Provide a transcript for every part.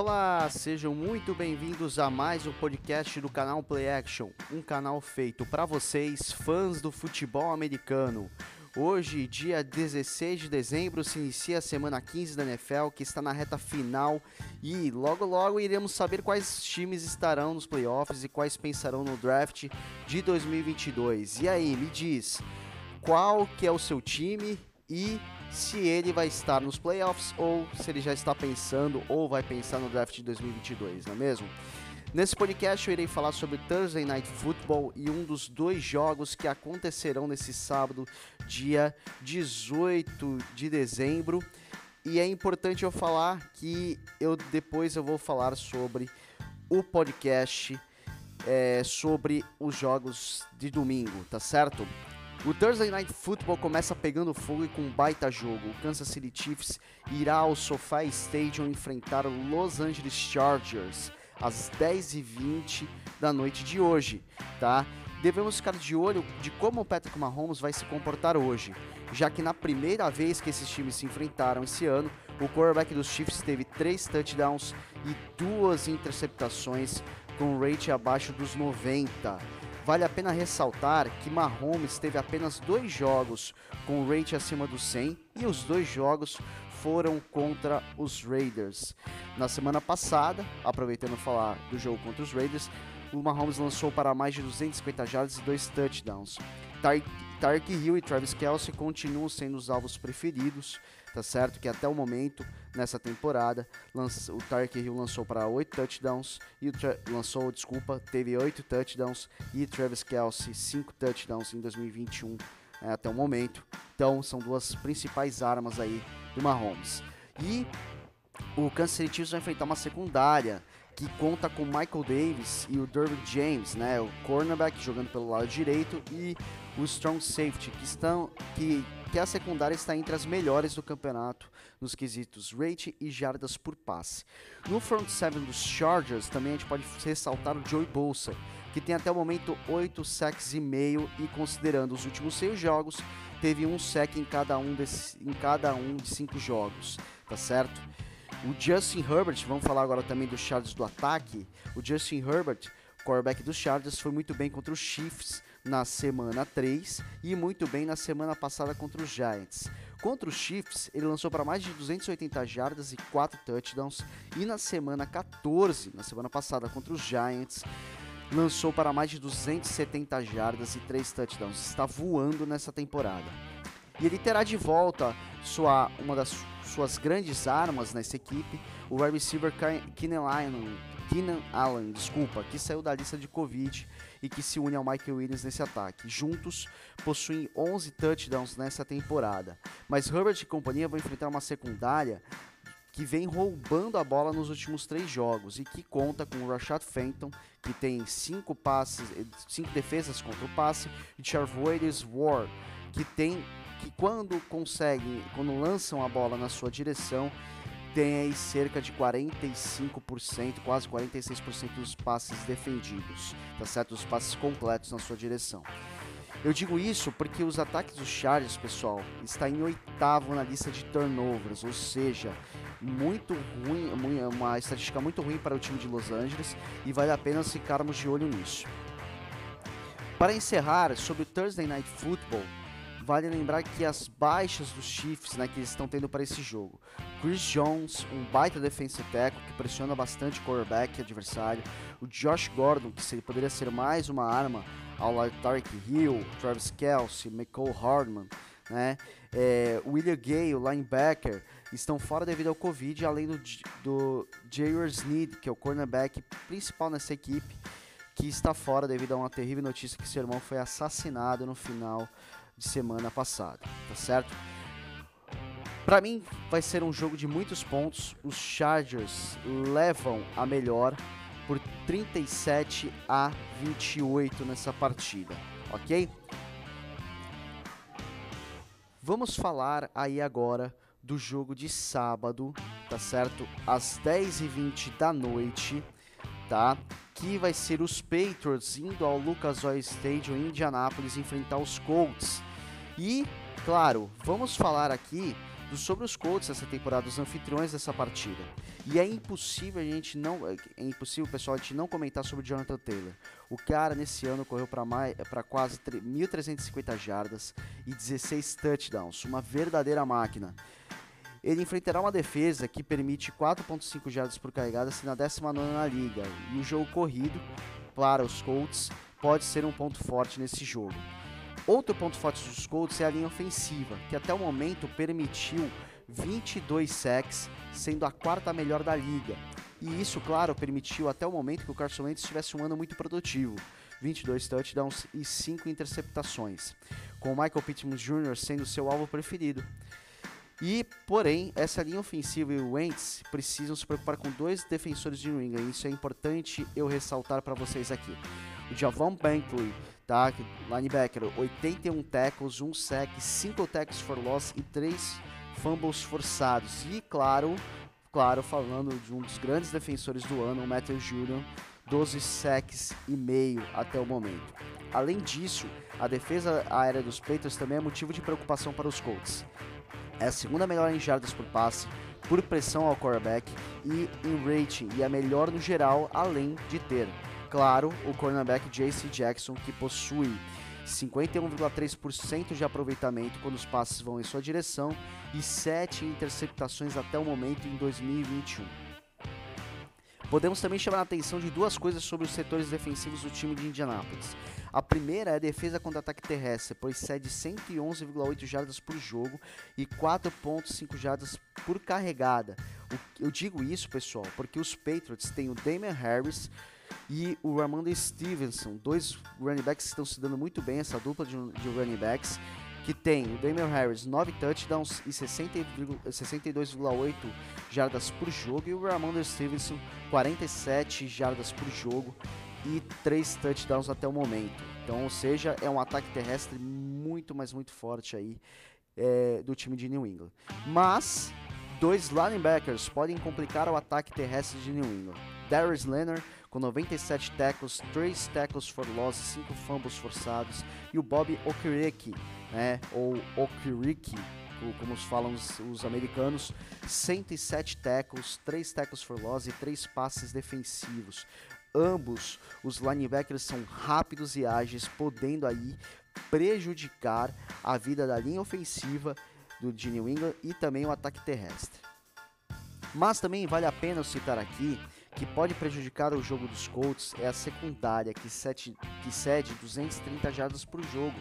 Olá, sejam muito bem-vindos a mais um podcast do canal Play Action, um canal feito para vocês, fãs do futebol americano. Hoje, dia 16 de dezembro, se inicia a semana 15 da NFL, que está na reta final, e logo logo iremos saber quais times estarão nos playoffs e quais pensarão no draft de 2022. E aí, me diz, qual que é o seu time e se ele vai estar nos playoffs ou se ele já está pensando ou vai pensar no draft de 2022, não é mesmo? Nesse podcast eu irei falar sobre Thursday Night Football e um dos dois jogos que acontecerão nesse sábado, dia 18 de dezembro. E é importante eu falar que eu depois eu vou falar sobre o podcast é, sobre os jogos de domingo, tá certo? O Thursday Night Football começa pegando fogo e com um baita jogo. O Kansas City Chiefs irá ao SoFi Stadium enfrentar o Los Angeles Chargers às 10h20 da noite de hoje, tá? Devemos ficar de olho de como o Patrick Mahomes vai se comportar hoje, já que na primeira vez que esses times se enfrentaram esse ano, o quarterback dos Chiefs teve três touchdowns e duas interceptações com rate abaixo dos 90. Vale a pena ressaltar que Mahomes teve apenas dois jogos com rate acima do 100 e os dois jogos foram contra os Raiders. Na semana passada, aproveitando falar do jogo contra os Raiders, o Mahomes lançou para mais de 250 jardas e dois touchdowns. Tark Hill e Travis Kelsey continuam sendo os alvos preferidos, tá certo? Que até o momento, nessa temporada, o Tark Hill lançou para 8 touchdowns e lançou, desculpa, teve 8 touchdowns e Travis Kelsey 5 touchdowns em 2021 né, até o momento. Então, são duas principais armas aí do Mahomes. E o Kansas City vai enfrentar uma secundária que conta com Michael Davis e o Derwin James, né, o cornerback jogando pelo lado direito e o strong safety, que estão que que a secundária está entre as melhores do campeonato nos quesitos rate e jardas por passe. No front seven dos Chargers também a gente pode ressaltar o Joey Bolsa, que tem até o momento 8 sacks e meio e considerando os últimos seis jogos, teve um sack em cada um, desse, em cada um de cinco jogos, tá certo? O Justin Herbert, vamos falar agora também dos Chargers do ataque. O Justin Herbert, quarterback dos Chargers, foi muito bem contra os Chiefs na semana 3 e muito bem na semana passada contra os Giants. Contra os Chiefs, ele lançou para mais de 280 jardas e 4 touchdowns e na semana 14, na semana passada contra os Giants, lançou para mais de 270 jardas e 3 touchdowns. Está voando nessa temporada. E ele terá de volta sua, uma das suas grandes armas nessa equipe, o wide receiver Keenan Allen, Allen, desculpa, que saiu da lista de Covid e que se une ao Michael Williams nesse ataque. Juntos possuem 11 touchdowns nessa temporada. Mas Herbert e companhia vão enfrentar uma secundária que vem roubando a bola nos últimos três jogos e que conta com o Rashad Fenton, que tem cinco passes, cinco defesas contra o passe, e Charvoides Ward, que tem que quando conseguem, quando lançam a bola na sua direção, tem aí cerca de 45%, quase 46% dos passes defendidos, tá certo? Os passes completos na sua direção. Eu digo isso porque os ataques dos Chargers, pessoal, está em oitavo na lista de turnovers, ou seja, muito ruim, uma estatística muito ruim para o time de Los Angeles e vale a pena ficarmos de olho nisso. Para encerrar, sobre o Thursday Night Football, vale lembrar que as baixas dos Chiefs né, que eles estão tendo para esse jogo. Chris Jones, um baita defensive tackle que pressiona bastante o quarterback adversário. O Josh Gordon, que poderia ser mais uma arma ao lado de Tarek Hill, Travis Kelsey, McCall Hardman. Né? É, William Gay, o linebacker, estão fora devido ao Covid, além do, do Jair Sneed, que é o cornerback principal nessa equipe, que está fora devido a uma terrível notícia que seu irmão foi assassinado no final de semana passada, tá certo? Para mim vai ser um jogo de muitos pontos. Os Chargers levam a melhor por 37 a 28 nessa partida, ok? Vamos falar aí agora do jogo de sábado, tá certo? Às 10h20 da noite, tá? Que vai ser os Patriots indo ao Lucas Oil Stadium em Indianápolis enfrentar os Colts. E, claro, vamos falar aqui sobre os Colts essa temporada, os anfitriões dessa partida. E é impossível a gente não, é, é impossível, pessoal, a gente não comentar sobre Jonathan Taylor. O cara nesse ano correu para quase 1.350 jardas e 16 touchdowns, uma verdadeira máquina. Ele enfrentará uma defesa que permite 4.5 jardas por carregada, se na 19 na liga. E o jogo corrido para os Colts pode ser um ponto forte nesse jogo. Outro ponto forte dos Colts é a linha ofensiva, que até o momento permitiu 22 sacks, sendo a quarta melhor da liga. E isso, claro, permitiu até o momento que o Carson Wentz tivesse um ano muito produtivo. 22 touchdowns e 5 interceptações, com o Michael Pittman Jr. sendo seu alvo preferido. E, porém, essa linha ofensiva e o Wentz precisam se preocupar com dois defensores de New England. Isso é importante eu ressaltar para vocês aqui. O Javon Bentley, tá? Linebacker, 81 tackles, 1 sack, 5 tackles for loss e 3 fumbles forçados. E, claro, claro, falando de um dos grandes defensores do ano, o Matthew Jr., 12 sacks e meio até o momento. Além disso, a defesa aérea dos Patriots também é motivo de preocupação para os Colts. É a segunda melhor em jardas por passe, por pressão ao quarterback e em rating, e a melhor no geral, além de ter, claro, o cornerback JC Jackson, que possui 51,3% de aproveitamento quando os passes vão em sua direção e 7 interceptações até o momento em 2021. Podemos também chamar a atenção de duas coisas sobre os setores defensivos do time de Indianápolis. A primeira é a defesa contra ataque terrestre, pois cede 111,8 jardas por jogo e 4,5 jardas por carregada. Eu digo isso, pessoal, porque os Patriots têm o Damian Harris e o Ramondre Stevenson, dois running backs que estão se dando muito bem, essa dupla de, de running backs, que tem o Damian Harris 9 touchdowns e 62,8 jardas por jogo e o Ramondre Stevenson 47 jardas por jogo e 3 touchdowns até o momento. Então, ou seja, é um ataque terrestre muito, mas muito forte aí é, do time de New England. Mas dois linebackers podem complicar o ataque terrestre de New England. Darius Leonard com 97 tackles, 3 tackles for loss, 5 fumbles forçados, e o Bob Okereke, né, ou Okereke, como falam os, os, americanos, 107 tackles, 3 tackles for loss e 3 passes defensivos. Ambos os linebackers são rápidos e ágeis, podendo aí prejudicar a vida da linha ofensiva do de New England e também o ataque terrestre. Mas também vale a pena citar aqui que pode prejudicar o jogo dos Colts é a secundária, que, sete, que cede 230 jardas por jogo.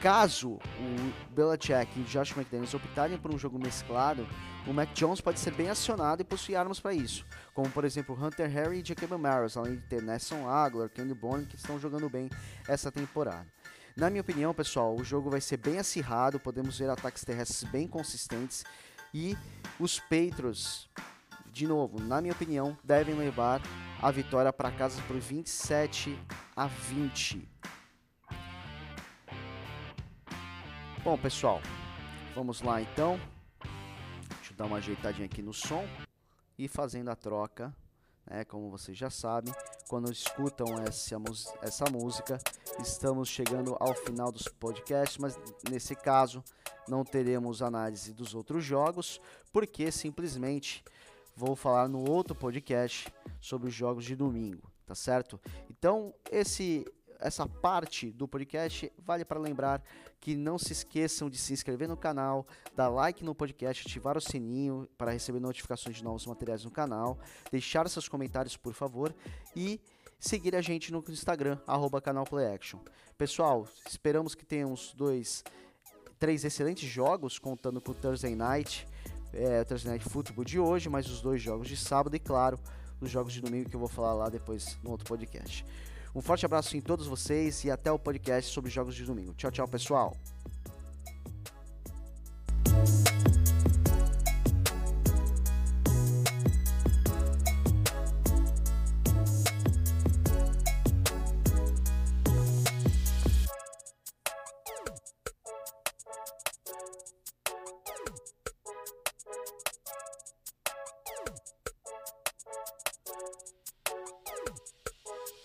Caso o Belichick e o Josh McDaniels optarem por um jogo mesclado, o Mac Jones pode ser bem acionado e possuir armas para isso, como por exemplo Hunter Harry e Jacob Maris, além de ter Nesson Aguilar, Kenny Bourne, que estão jogando bem essa temporada. Na minha opinião, pessoal, o jogo vai ser bem acirrado, podemos ver ataques terrestres bem consistentes e os Patriots de novo, na minha opinião, devem levar a vitória para casa por 27 a 20. Bom, pessoal, vamos lá então. Deixa eu dar uma ajeitadinha aqui no som e fazendo a troca, né, como vocês já sabem, quando escutam essa, essa música, estamos chegando ao final dos podcasts, mas nesse caso não teremos análise dos outros jogos, porque simplesmente vou falar no outro podcast sobre os jogos de domingo, tá certo? Então, esse essa parte do podcast vale para lembrar que não se esqueçam de se inscrever no canal, dar like no podcast, ativar o sininho para receber notificações de novos materiais no canal, deixar seus comentários, por favor, e seguir a gente no Instagram, arroba canal PlayAction. Pessoal, esperamos que tenhamos dois, três excelentes jogos, contando com o Thursday Night é, Thursday Night Football de hoje, mais os dois jogos de sábado e, claro, os jogos de domingo que eu vou falar lá depois no outro podcast. Um forte abraço em todos vocês e até o podcast sobre jogos de domingo. Tchau, tchau, pessoal!